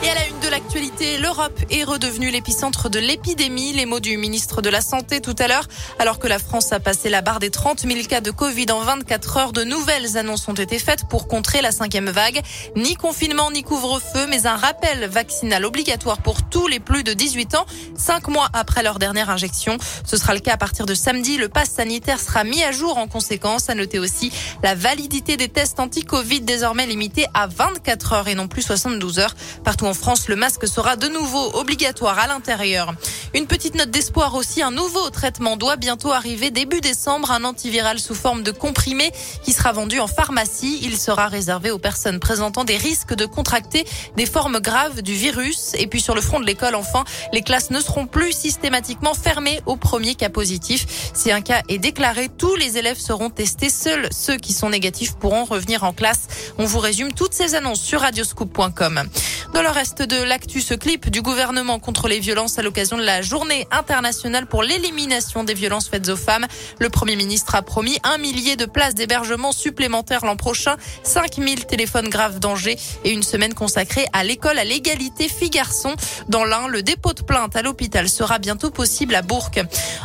Et à la une de l'actualité, l'Europe est redevenue l'épicentre de l'épidémie. Les mots du ministre de la Santé tout à l'heure. Alors que la France a passé la barre des 30 000 cas de Covid en 24 heures, de nouvelles annonces ont été faites pour contrer la cinquième vague. Ni confinement, ni couvre-feu, mais un rappel vaccinal obligatoire pour tous les plus de 18 ans, cinq mois après leur dernière injection. Ce sera le cas à partir de samedi. Le pass sanitaire sera mis à jour en conséquence. À noter aussi la validité des tests anti-Covid désormais limitée à 24 heures et non plus 72 heures. Partout en France, le masque sera de nouveau obligatoire à l'intérieur. Une petite note d'espoir aussi, un nouveau traitement doit bientôt arriver début décembre, un antiviral sous forme de comprimé qui sera vendu en pharmacie. Il sera réservé aux personnes présentant des risques de contracter des formes graves du virus. Et puis sur le front de l'école, enfin, les classes ne seront plus systématiquement fermées au premier cas positif. Si un cas est déclaré, tous les élèves seront testés. Seuls ceux qui sont négatifs pourront revenir en classe. On vous résume toutes ces annonces sur radioscoop.com. Dans le reste de l'actu, ce clip du gouvernement contre les violences à l'occasion de la journée internationale pour l'élimination des violences faites aux femmes. Le Premier ministre a promis un millier de places d'hébergement supplémentaires l'an prochain, 5000 téléphones graves danger et une semaine consacrée à l'école à l'égalité filles-garçons. Dans l'un, le dépôt de plainte à l'hôpital sera bientôt possible à Bourg.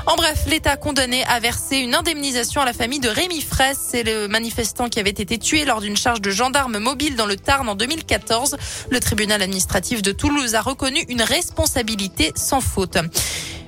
En bref, l'État condamné à verser une indemnisation à la famille de Rémi Fraisse. C'est le manifestant qui avait été tué lors d'une charge de gendarme mobile dans le Tarn en 2014. Le tribunal administratif de Toulouse a reconnu une responsabilité sans faute.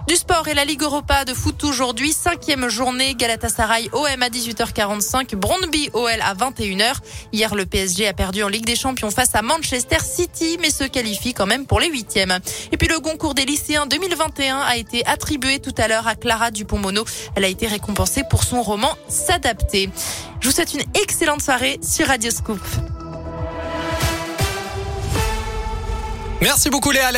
Du sport et la Ligue Europa de foot aujourd'hui, cinquième journée, Galatasaray OM à 18h45, Brondby OL à 21h. Hier, le PSG a perdu en Ligue des Champions face à Manchester City, mais se qualifie quand même pour les huitièmes. Et puis le concours des lycéens 2021 a été attribué tout à l'heure à Clara Dupont-Mono. Elle a été récompensée pour son roman S'adapter. Je vous souhaite une excellente soirée sur Radio Scoop. Merci beaucoup Léa.